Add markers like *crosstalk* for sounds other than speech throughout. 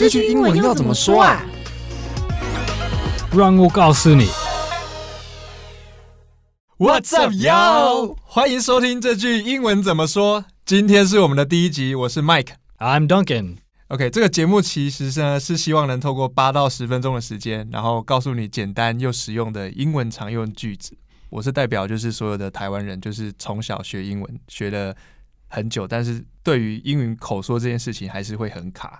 这句英文要怎么说啊？让我告诉你。What's up, yo？欢迎收听这句英文怎么说。今天是我们的第一集，我是 Mike。I'm Duncan. OK，这个节目其实呢是希望能透过八到十分钟的时间，然后告诉你简单又实用的英文常用句子。我是代表就是所有的台湾人，就是从小学英文学了很久，但是对于英语口说这件事情还是会很卡。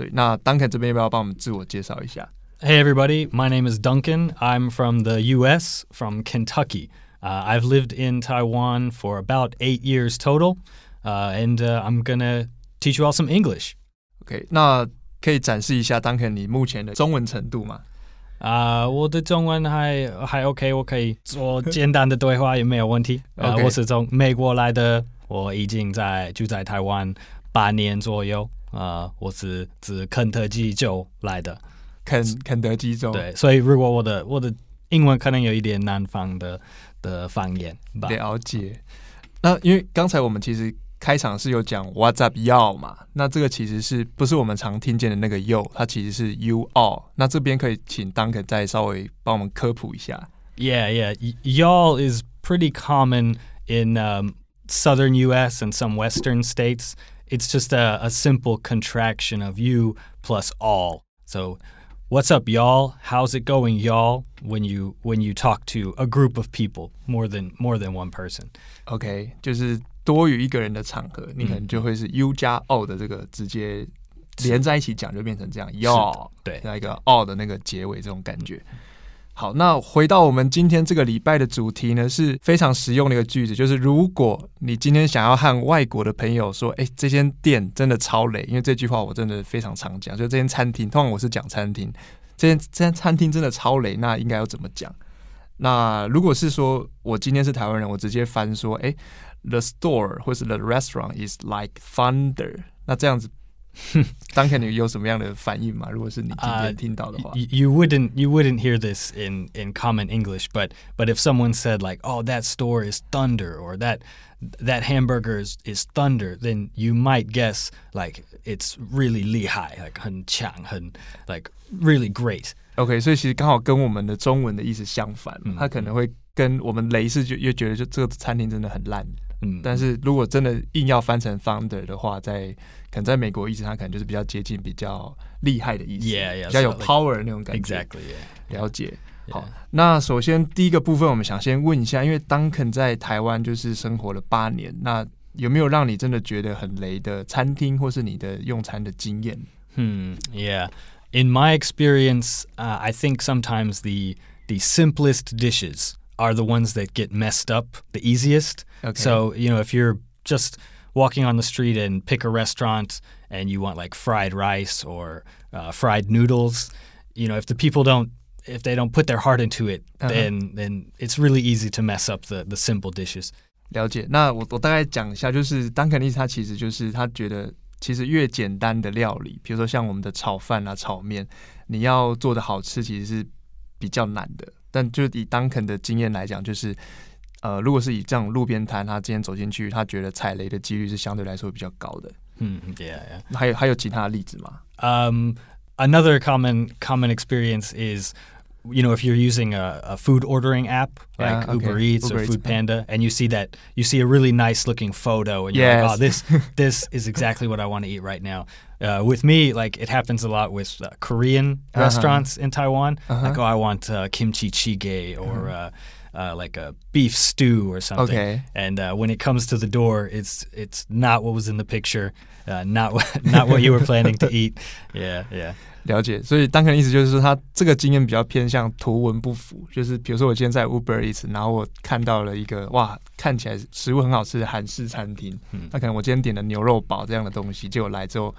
对，那 Duncan 这边要不要帮我们自我介绍一下？ Hey, everybody. My name is Duncan. I'm from the U.S., from Kentucky. Uh, I've lived in Taiwan for about eight years total, uh, and uh, I'm going to teach you all some English. OK，那可以展示一下 Duncan 你目前的中文程度吗？啊、我的中文还还 OK，我可以做简单的对话也没有问题。呃 OK *laughs* 我是从美国来的，我已经在住在台湾八年左右。 呃，我是自肯德基州来的，肯肯德基州。对，所以如果我的我的英文可能有一点南方的的方言吧。了解。那因为刚才我们其实开场是有讲 What's up, yo 嘛，那这个其实是不是我们常听见的那个 you？它其实是 you all。那这边可以请 Duncan 再稍微帮我们科普一下。Yeah, yeah. Y'all is pretty common in um, southern U.S. and some western states. It's just a, a simple contraction of you plus all. So, what's up, y'all? How's it going, y'all? When you when you talk to a group of people, more than more than one person. OK，就是多于一个人的场合，你可能就会是 you 加 all 的这个直接连在一起讲，就变成这样 yo，对加一个 all 的那个结尾，这种感觉。 好，那回到我们今天这个礼拜的主题呢，是非常实用的一个句子，就是如果你今天想要和外国的朋友说，哎，这间店真的超雷，因为这句话我真的非常常讲，就这间餐厅，通常我是讲餐厅，这间这间餐厅真的超雷，那应该要怎么讲？那如果是说我今天是台湾人，我直接翻说，哎，the store 或是 the restaurant is like thunder，那这样子 *laughs* ，Duncan 你有什么样的反应吗？如果是你今啊天听到的话 Y- you wouldn't you wouldn't hear this in in common English, but but if someone said like, "Oh, that store is thunder," or that that hamburger is, is thunder, then you might guess like it's really 厉害, like 很强,很 like really great. OK，所以其实刚好跟我们的中文的意思相反，嗯他可能会跟我们雷是就又觉得就这个餐厅真的很烂， 嗯，但是如果真的硬要翻成 founder 的话，在可能在美国意思，它可能就是比较接近、比较厉害的意思，比较有 power 那种感觉。Exactly，了解。好，那首先第一个部分，我们想先问一下，因为 Duncan 在台湾就是生活了八年，那有没有让你真的觉得很雷的餐厅，或是你的用餐的经验？嗯，Yeah，in my experience, I think sometimes the the simplest dishes. are the ones that get messed up the easiest. Okay. So you know, if you're just walking on the street and pick a restaurant and you want like fried rice or uh, fried noodles, you know, if the people don't if they don't put their heart into it, Uh-huh. then then it's really easy to mess up the the simple dishes. 了解。那我我大概讲一下，就是 Duncan 的意思，他其实就是他觉得，其实越简单的料理，比如说像我们的炒饭啊、炒面，你要做的好吃，其实是比较难的。 但就以 Duncan 的经验来讲，就是呃，如果是以这种路边摊，他今天走进去，他觉得踩雷的几率是相对来说比较高的。 Hmm, yeah, yeah. 还有还有其他的例子吗？ Um, another common common experience is, you know, if you're using a, a food ordering app like Yeah, okay. Uber Eats Uber or Eats, Food yeah. Panda, and you see that you see a really nice looking photo, and you're like, Yes. oh, this this is exactly what I want to eat right now. Uh, with me, like it happens a lot with uh, Korean Uh-huh. restaurants in Taiwan. Uh-huh. Like, oh, I want uh, kimchi jjigae or. Uh, uh, like a beef stew or something, Okay. and uh, when it comes to the door, it's it's not what was in the picture, uh, not what- *laughs* not what you were planning to eat. *laughs* Yeah, yeah. 了解，所以 Duncan 的意思就是说，他这个经验比较偏向图文不符，就是比如说我今天在 Uber Eats，然后我看到了一个哇，看起来食物很好吃的韩式餐厅，嗯那可能我今天点的牛肉堡这样的东西，结果来之后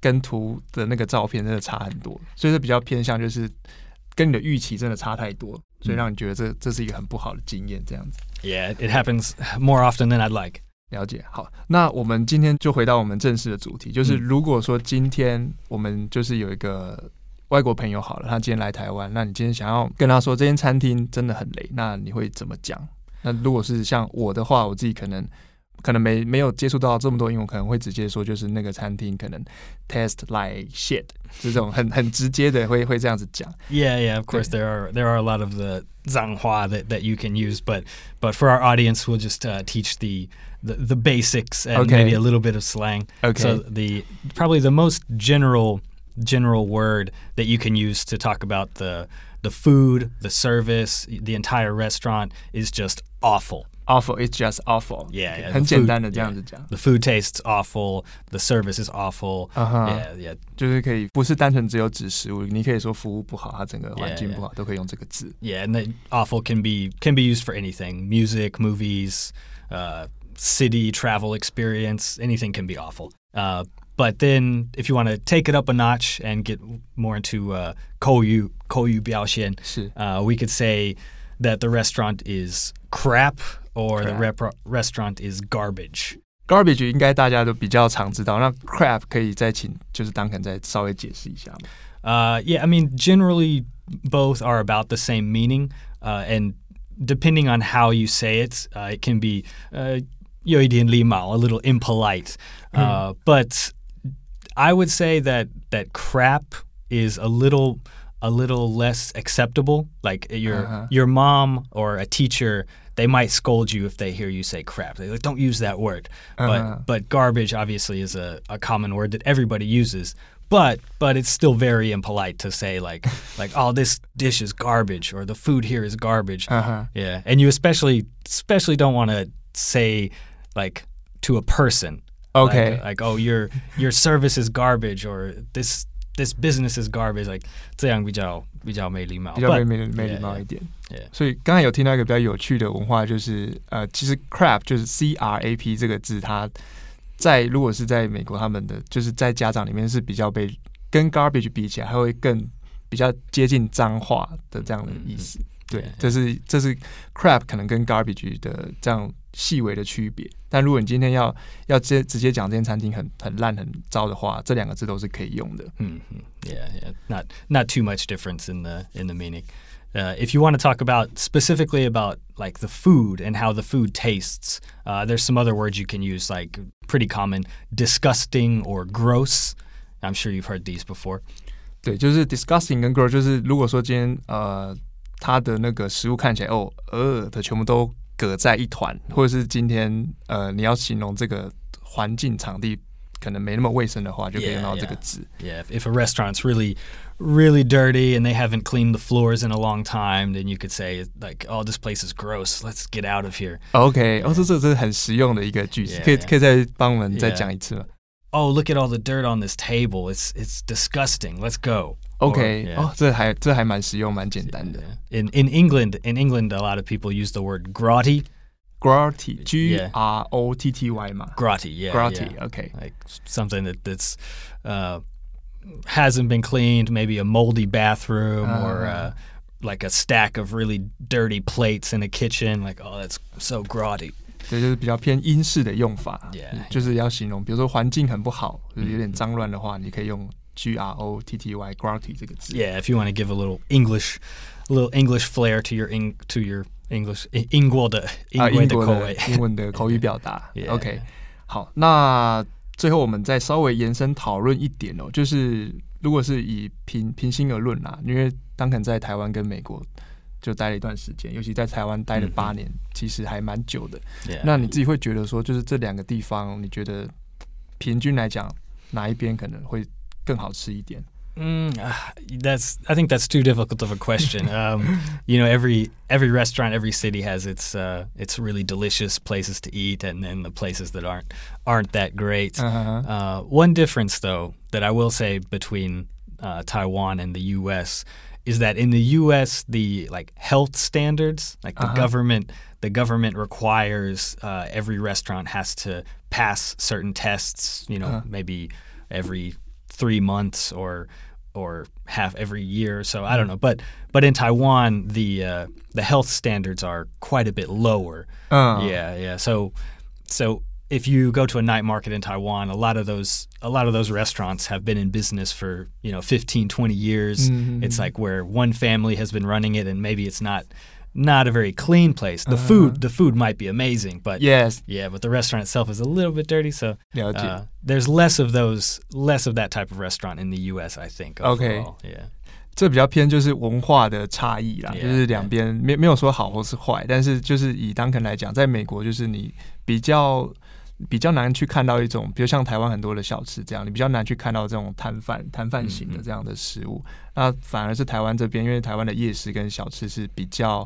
跟图的那个照片真的差很多，所以这比较偏向就是跟你的预期真的差太多，所以让你觉得这这是一个很不好的经验，这样子。Yeah, it happens more often than I'd like. 了解，好，那我们今天就回到我们正式的主题，就是嗯如果说今天我们就是有一个外国朋友好了，他今天来台湾，那你今天想要跟他说这间餐厅真的很雷，那你会怎么讲？那如果是像我的话，我自己可能可能没没有接触到这么多英文，可能会直接说就是那个餐厅可能 taste like shit，这种很很直接的会会这样子讲。Yeah, yeah, of course there are there are a lot of the 脏话 that that you can use, but but for our audience, we'll just uh, teach the, the the basics and okay. maybe a little bit of slang. Okay. So the probably the most general general word that you can use to talk about the the food, the service, the entire restaurant is just awful Awful, it's just awful. Yeah, yeah. *laughs* 很 the 简 food- 单的这样 yeah. 子讲， The food tastes awful. The service is awful. 啊哈 Yeah, yeah. 就是可以不是单纯只有指食物，你可以说服务不好，它整个环境 Yeah, 不好都可以用这个字。 Yeah, and then awful can be can be used for anything: music, movies, uh, city travel experience. Anything can be awful. Uh, but then, if you want to take it up a notch and get more into uh, 口语口语表现, 是 uh, we could say that the restaurant is crap or the Crap. rep- restaurant is garbage. garbage 应该大家都比较常知道，那 crap 可以再请就是当肯再稍微解释一下吗？ Uh, yeah, I mean, generally, both are about the same meaning, uh, and depending on how you say it, uh, it can be uh, 有一点礼貌, a little impolite. Uh, but I would say that that crap is a little a little less acceptable. Like your Uh-huh. your mom or a teacher, they might scold you if they hear you say crap. They like, don't use that word. Uh-huh. But but garbage obviously is a, a common word that everybody uses. But but it's still very impolite to say like *laughs* like oh this dish is garbage or the food here is garbage. 嗯哼，Yeah, and you especially especially don't want to say like to a person. Okay. Like, like, oh your your service is garbage or this this business is garbage. Like 这样比较比较没礼貌。比较没没没礼貌.一点。Yeah. 所以刚才有听到一个比较有趣的文化，就是呃，其实 crap 就是 C R A P 这个字，它在如果是在美国，他们的就是在家长里面是比较被跟 garbage 比起来，还会更比较接近脏话的这样的意思。对 Yeah，这是这是 crap 可能跟 garbage 的这样细微的区别。但如果你今天要要直接直接讲这间餐厅很很烂很糟的话，这两个字都是可以用的。 Mhm. Yeah, yeah. Not not too much difference in the in the meaning. Uh, if you want to talk about specifically about like the food and how the food tastes, uh, there's some other words you can use, like pretty common, disgusting or gross. I'm sure you've heard these before. 对，就是 disgusting 跟 gross，就是如果说今天呃 它的那个食物看起来哦呃的全部都搁在一团，或者是今天呃你要形容这个环境场地可能没那么卫生的话，就可以用到这个 Yeah, 字。 Yeah, if, if a restaurant's really, really dirty and they haven't cleaned the floors in a long time, then you could say like, "Oh, this place is gross. Let's get out of here." OK，哦，这这这是很实用的一个句子 Yeah, 可以 yeah. 可以再帮我们再 Yeah. 讲一次吗 Oh, look at all the dirt on this table. It's it's disgusting. Let's go. Or- ？OK， yeah. 哦，这还这还蛮实用，蛮简单的。 Yeah. In in England, in England, a lot of people use the word grotty. Grotty，G Yeah. R O T T Y 嘛 Grotty, yeah. ，Grotty， yeah. OK， Like something that that's uh, hasn't been cleaned. Maybe a moldy bathroom or Uh-huh. uh, like a stack of really dirty plates in a kitchen. Like, oh, that's so grotty. 对，就是比较偏英式的用法 Yeah. 就是要形容，比如说环境很不好，就是有点脏乱的话，你可以用 G R O T T Y grotty 这个字。Yeah, if you want to give a little English, a little English flair to your Eng, to your English 英国的啊，英英国的口味。英文的 *laughs* 口语表达。OK，好，那最后我们再稍微延伸讨论一点哦，就是如果是以平平心而论啦，因为当肯在台湾跟美国就待了一段时间，尤其在台湾待了嗯八年，其实还蛮久的。那你自己会觉得说，就是这两个地方，你觉得平均来讲，哪一边可能会更好吃一点？ Mm, ah, that's I think that's too difficult of a question. *laughs* Um, you know, every every restaurant, every city has its uh, its really delicious places to eat, and then the places that aren't aren't that great. 嗯哼哼 Uh, one difference, though, that I will say between uh, Taiwan and the U.S. is that in the U.S. the like health standards, like the Uh-huh. government, the government requires uh, every restaurant has to pass certain tests. You know, Uh-huh. maybe every three months or or half every year or so. I don't know, but but in Taiwan the uh, the health standards are quite a bit lower. 嗯 Yeah, yeah. So so if you go to a night market in Taiwan, a lot of those a lot of those restaurants have been in business for, you know, 15, 20 years. Mhm. It's like where one family has been running it and maybe it's not not a very clean place. The food, the food might be amazing, but Yes， yeah, but the restaurant itself is a little bit dirty. So 了解。 uh, there's less of those, less of that type of restaurant in the U.S. I think. Okay. overall. Yeah. 这比较偏就是文化的差异啦 Yeah, 就是两边没没有说好或是坏，但是就是以当肯来讲，在美国就是你比较 比较难去看到一种，比如像台湾很多的小吃这样，你比较难去看到这种摊贩摊贩型的这样的食物。那反而是台湾这边，因为台湾的夜市跟小吃是比较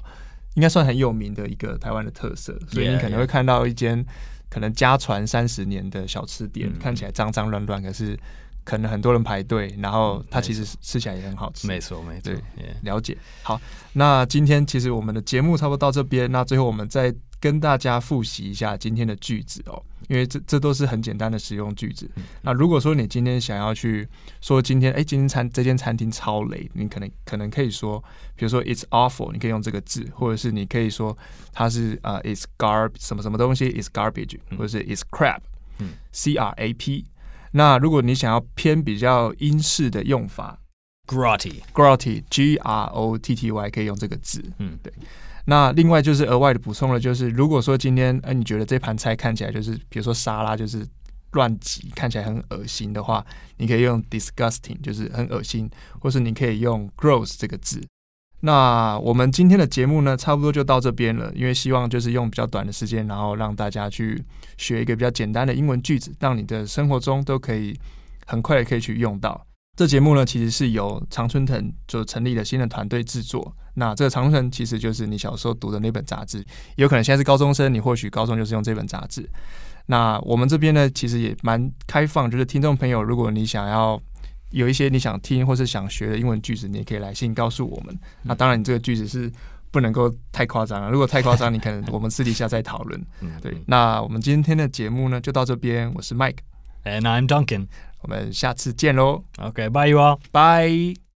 应该算很有名的一个台湾的特色，所以你可能会看到一间可能家传三十年的小吃店，嗯看起来脏脏乱乱，可是可能很多人排队，然后它其实吃起来也很好吃。没错，没错。对了解。好，那今天其实我们的节目差不多到这边，那最后我们再跟大家复习一下今天的句子哦，因为这这都是很简单的实用句子。那如果说你今天想要去说今天，哎，今天餐这间餐厅超雷，你可能可能可以说，比如说 it's awful，你可以用这个字，或者是你可以说它是呃 it's garb 什么什么东西，it's garbage，或者是 it's crap，嗯，c r a p。那如果你想要偏比较英式的用法，Grotty. grotty g r o t t y 可以用这个字。嗯对。那另外就是额外的补充了，就是如果说今天，呃，你觉得这盘菜看起来就是，比如说沙拉就是乱挤，看起来很恶心的话，你可以用 disgusting，就是很恶心，或是你可以用 gross 这个字。那我们今天的节目呢，差不多就到这边了，因为希望就是用比较短的时间，然后让大家去学一个比较简单的英文句子，让你的生活中都可以很快的可以去用到。这节目呢，其实是由常春藤就成立了新的团队制作。那这个常春藤其实就是你小时候读的那本杂志，有可能现在是高中生，你或许高中就是用这本杂志。那我们这边呢，其实也蛮开放，就是听众朋友，如果你想要有一些你想听或是想学的英文句子，你也可以来信告诉我们。那当然，你这个句子是不能够太夸张了，如果太夸张，你可能 *laughs* 我们私底下再讨论。对，那我们今天的节目呢，就到这边。我是 Mike，And I'm Duncan. 我们下次见喽，Okay, bye you all. 拜。